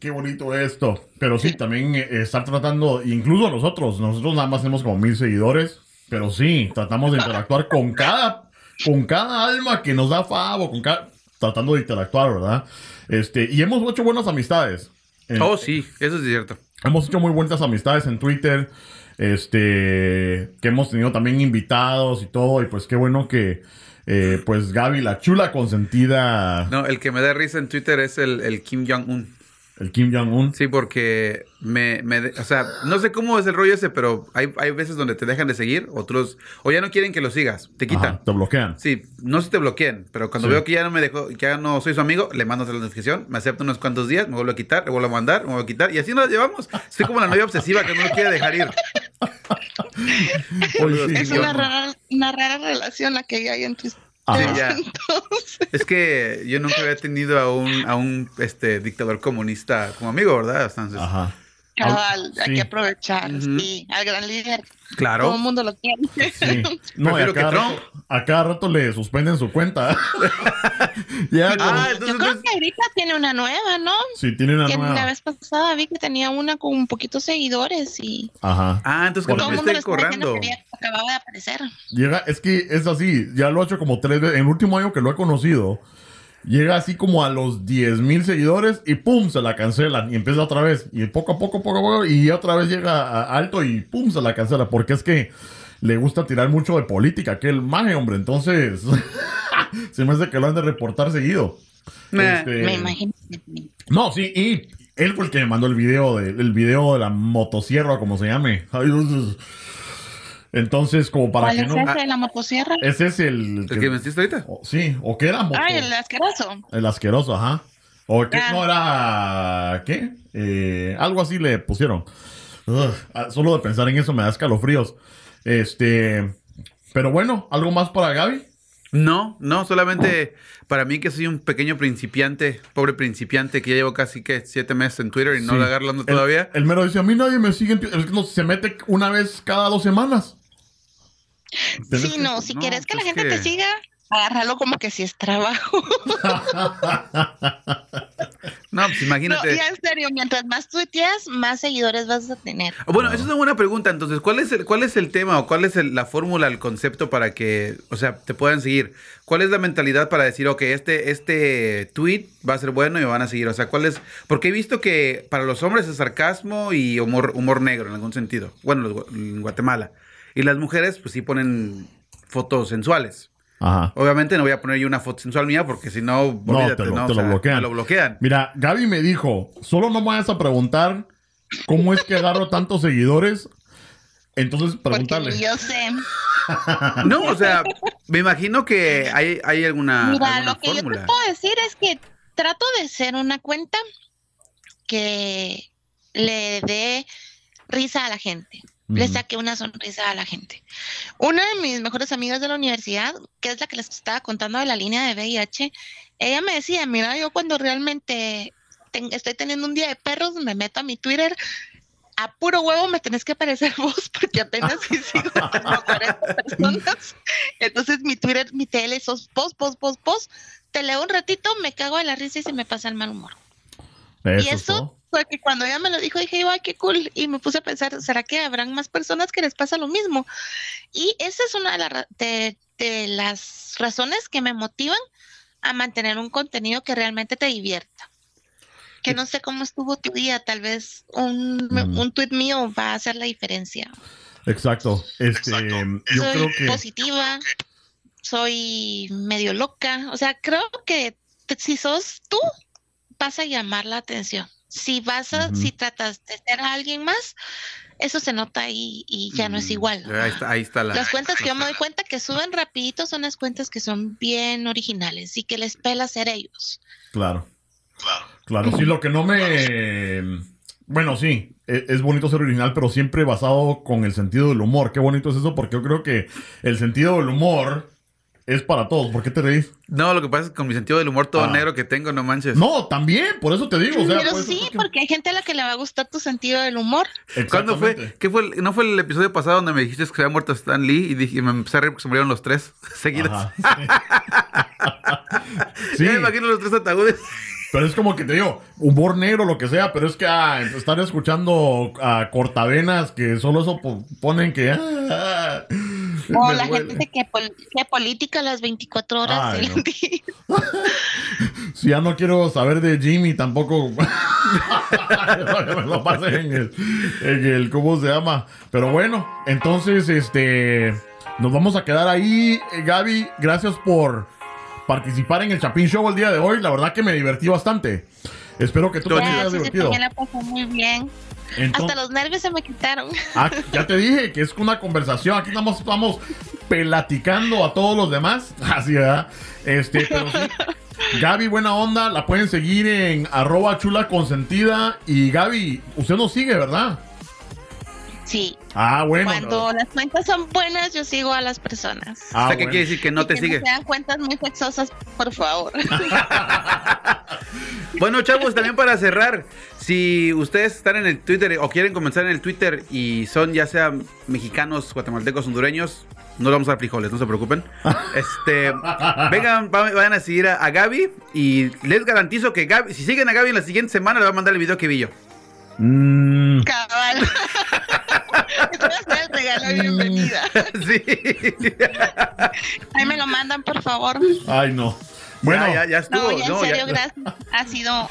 Qué bonito esto. Pero sí, también eh, estar tratando, incluso nosotros, nosotros nada más tenemos como mil seguidores, pero sí, tratamos de interactuar con cada, con cada alma que nos da favo, con cada, tratando de interactuar, ¿verdad? Este, y hemos hecho buenas amistades. En- Oh, sí, eso es cierto. Hemos hecho muy buenas amistades en Twitter. Este, que hemos tenido también invitados y todo. Y pues qué bueno que, eh, pues Gaby, la chula consentida, No, el que me da risa en Twitter es el, el Kim Jong-un. El Kim Jong-un. Sí, porque me, me de- o sea, no sé cómo es el rollo ese, pero hay, hay veces donde te dejan de seguir, otros, o ya no quieren que lo sigas, te quitan. Ajá, te bloquean. Sí, no sé si te bloqueen, pero cuando Sí. veo que ya no me dejó, que ya no soy su amigo, le mando otra notificación, me acepta unos cuantos días, me vuelvo a quitar, le vuelvo a mandar, me vuelvo a quitar, y así nos llevamos. Estoy como la novia obsesiva que no lo quiere dejar ir. <laughs> Oye, sí, Es una rara, una rara relación la que hay entre. Ajá. Es que yo nunca había tenido a un, a un este, dictador comunista como amigo, ¿verdad? Entonces, Ajá. Cabal, hay Sí. que aprovechar. Sí, al gran líder. Todo claro. el mundo lo. Sí. <laughs> No, y a Prefiero que cada, Trump. rato, a cada rato le suspenden su cuenta. <laughs> ya, como- Ah, Yo entonces, creo que ahorita tiene una nueva, ¿no? sí, tiene una Que la nueva. vez pasada vi que tenía una con un poquito seguidores y Ajá. ah, entonces todo el me que había- acababa de aparecer. Llega, es que es así, ya lo ha hecho como tres veces. En el último año que lo he conocido, llega así como a los 10 mil seguidores y pum, se la cancelan y empieza otra vez. Y poco a poco, poco a poco, y otra vez llega a alto y pum, se la cancela. Porque es que le gusta tirar mucho de política, que el maje, hombre. Entonces, <laughs> Se me hace que lo han de reportar seguido. Meh. Este, Me imagino. No, sí, y él fue el que me mandó el video de, el video de la motosierra, como se llame. Ay, Dios. Entonces, como para ¿Cuál que es no. ese de la motosierra? Ese es el. ¿El que me metiste ahorita? o- sí, o que era moto. Ay, el asqueroso. El asqueroso, ajá. O que Ah. no era. ¿Qué? Eh, algo así le pusieron. Ugh, ah, solo de pensar en eso me da escalofríos. Este. Pero bueno, ¿algo más para Gaby? No, no, solamente para mí que soy un pequeño principiante, pobre principiante, que ya llevo casi que siete meses en Twitter y no Sí. la agarrando El- todavía. El, mero dice: A mí nadie me sigue. en Twitter". Es que no, se mete una vez cada dos semanas. Sí, no, si no, quieres que la pues gente que- te siga, agárralo como que si es trabajo. <laughs> No, pues No, imagínate. ya en serio, mientras más tuiteas, más seguidores vas a tener. Bueno, esa es una buena pregunta. Entonces, ¿cuál es el, cuál es el tema o cuál es el- la fórmula, el concepto para que, o sea, te puedan seguir? ¿Cuál es la mentalidad para decir, ok, este, este tweet va a ser bueno y me van a seguir? O sea, ¿cuál es? Porque he visto que para los hombres es sarcasmo y humor, humor negro en algún sentido. Bueno, en Guatemala. Y las mujeres, pues sí ponen fotos sensuales. Ajá. Obviamente no voy a poner yo una foto sensual mía porque si no, olvídate, te lo- ¿no? te O lo sea, bloquean. me lo bloquean. Mira, Gaby me dijo: Solo no me vayas a preguntar cómo es que agarro tantos seguidores. Entonces, Porque pregúntale. yo sé. <laughs> No, o sea, me imagino que hay, hay alguna, Mira, alguna lo que yo te puedo decir es que trato de ser una cuenta que le dé risa a la gente. Le Ujú. saque una sonrisa a la gente. Una de mis mejores amigas de la universidad, que es la que les estaba contando de la línea de VIH, ella me decía, mira, yo cuando realmente ten- estoy teniendo un día de perros, me meto a mi Twitter, a puro huevo me tenés que aparecer <laughs> vos, porque apenas si sigo tengo 40 <laughs> personas. Entonces mi Twitter, mi tele, esos post, post, post, post, te leo un ratito, me cago de la risa y se me pasa el mal humor. y Eso. Fue que cuando ella me lo dijo dije, ay, qué cool. Y me puse a pensar, ¿será que habrán más personas que les pasa lo mismo? Y esa es una de, la de- de las razones que me motivan a mantener un contenido que realmente te divierta. Que no sé cómo estuvo tu día, tal vez un, Mm. un tweet mío va a hacer la diferencia. Exacto. Este, yo soy creo que. positiva, soy medio loca. O sea, creo que si sos tú, vas a llamar la atención. Si vas a, si tratas de ser alguien más, eso se nota ahí y ya no es igual. Ahí está, ahí está la. Las cuentas que yo me doy cuenta que suben rapidito son las cuentas que son bien originales y que les pela ser ellos. Claro. Claro, sí, lo que no me. Bueno, sí, e- es bonito ser original, pero siempre basado con el sentido del humor. Qué bonito es eso, porque yo creo que el sentido del humor es para todos. ¿Por qué te reís? No, lo que pasa es que con mi sentido del humor todo Ah. negro que tengo, no manches. No, también, por eso te digo. O sea, Pero por sí, porque hay gente a la que le va a gustar tu sentido del humor. ¿Cuándo fue? ¿Qué fue? el- ¿No fue el episodio pasado donde me dijiste que se había muerto Stan Lee? Y, dije, y me empecé a reír porque se murieron los tres <laughs> seguidos. Ajá, sí. <laughs> Sí, Ya me imagino los tres ataúdes. pero es como que te digo, humor negro, lo que sea, pero es que ah, estar escuchando a cortavenas que solo eso po- ponen que. ah, O la duele. gente que, pol- que política las 24 horas Ay, del no. día. <laughs> Si ya no quiero saber de Jimmy, tampoco <laughs> me lo pasé en el, en el, ¿cómo se llama? Pero bueno, entonces, este, nos vamos a quedar ahí. Eh, Gaby, gracias por participar en el Chapín Show el día de hoy. La verdad que me divertí bastante. Espero que tú Todo también hayas Gracias, yo divertido. también la pasé muy bien. Entonces- Hasta los nervios se me quitaron. Ah, ya te dije que es una conversación. Aquí estamos, estamos platicando a todos los demás. <laughs> Así, ¿verdad? Este, pero sí. <laughs> Gaby, buena onda. La pueden seguir en arroba chula consentida. Y Gaby, usted nos sigue, ¿verdad? Sí, Ah, bueno. cuando las cuentas son buenas, yo sigo a las personas. Ah, o sea, ¿qué bueno. quiere decir? Que no Y te que sigue. No sean cuentas muy sexosas, por favor. <laughs> <laughs> Bueno, chavos, también para cerrar, si ustedes están en el Twitter o quieren comenzar en el Twitter y son ya sea mexicanos, guatemaltecos, hondureños, no vamos a dar frijoles, no se preocupen. <laughs> Este, vengan, va- vayan a seguir a, a Gaby y les garantizo que Gaby, si siguen a Gaby en la siguiente semana, le va a mandar el video que vi yo. Mm, Cabal. <laughs> El bienvenida. <laughs> sí. Ahí me lo mandan, por favor. ay, no. Bueno, ya, ya, ya estuvo. No, ya en serio, ya- gracias. Ha sido,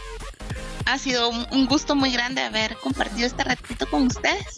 ha sido un gusto muy grande haber compartido este ratito con ustedes.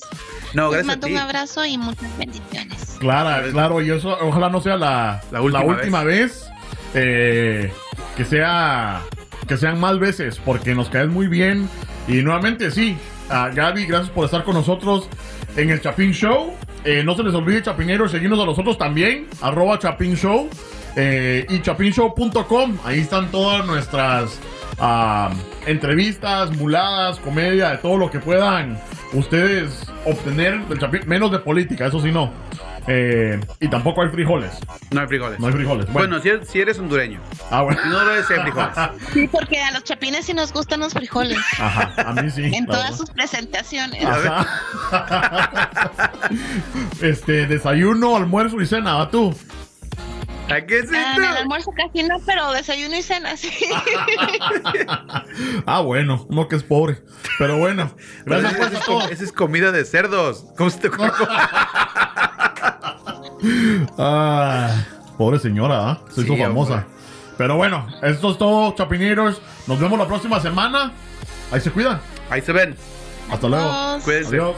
No, Les gracias a mando ti. un abrazo y muchas bendiciones. Clara, claro, y eso ojalá no sea la, La última última vez. eh, que sea que sean más veces porque nos caes muy bien. Y nuevamente sí a Gaby gracias por estar con nosotros en el Chapín Show. Eh, no se les olvide Chapinero seguirnos a nosotros también arroba Chapín Show eh, y chapinshow.com ahí están todas nuestras ah, entrevistas muladas comedia de todo lo que puedan ustedes obtener del Chapín menos de política eso sí no Eh, y tampoco hay frijoles No hay frijoles. no hay frijoles Bueno, si, eres, si eres hondureño. ah, bueno. No debes ser frijoles. <laughs> Sí, porque a los chapines sí nos gustan los frijoles. Ajá, a mí sí. En todas verdad. sus presentaciones. Ajá. <laughs> este, desayuno, almuerzo y cena, ¿va tú? ¿A qué es Ah, en el esto? almuerzo casi no, pero desayuno y cena, sí. <laughs> ah, bueno, no que es pobre. Pero bueno, gracias esa, es, comida de cerdos. ¿Cómo se te ocurre? Ah, pobre señora, ¿ah? Se hizo Sí, famosa. hombre. Pero bueno, esto es todo, chapineros. Nos vemos la próxima semana. Ahí se cuidan. Ahí se ven. Hasta luego. Cuídense. Adiós.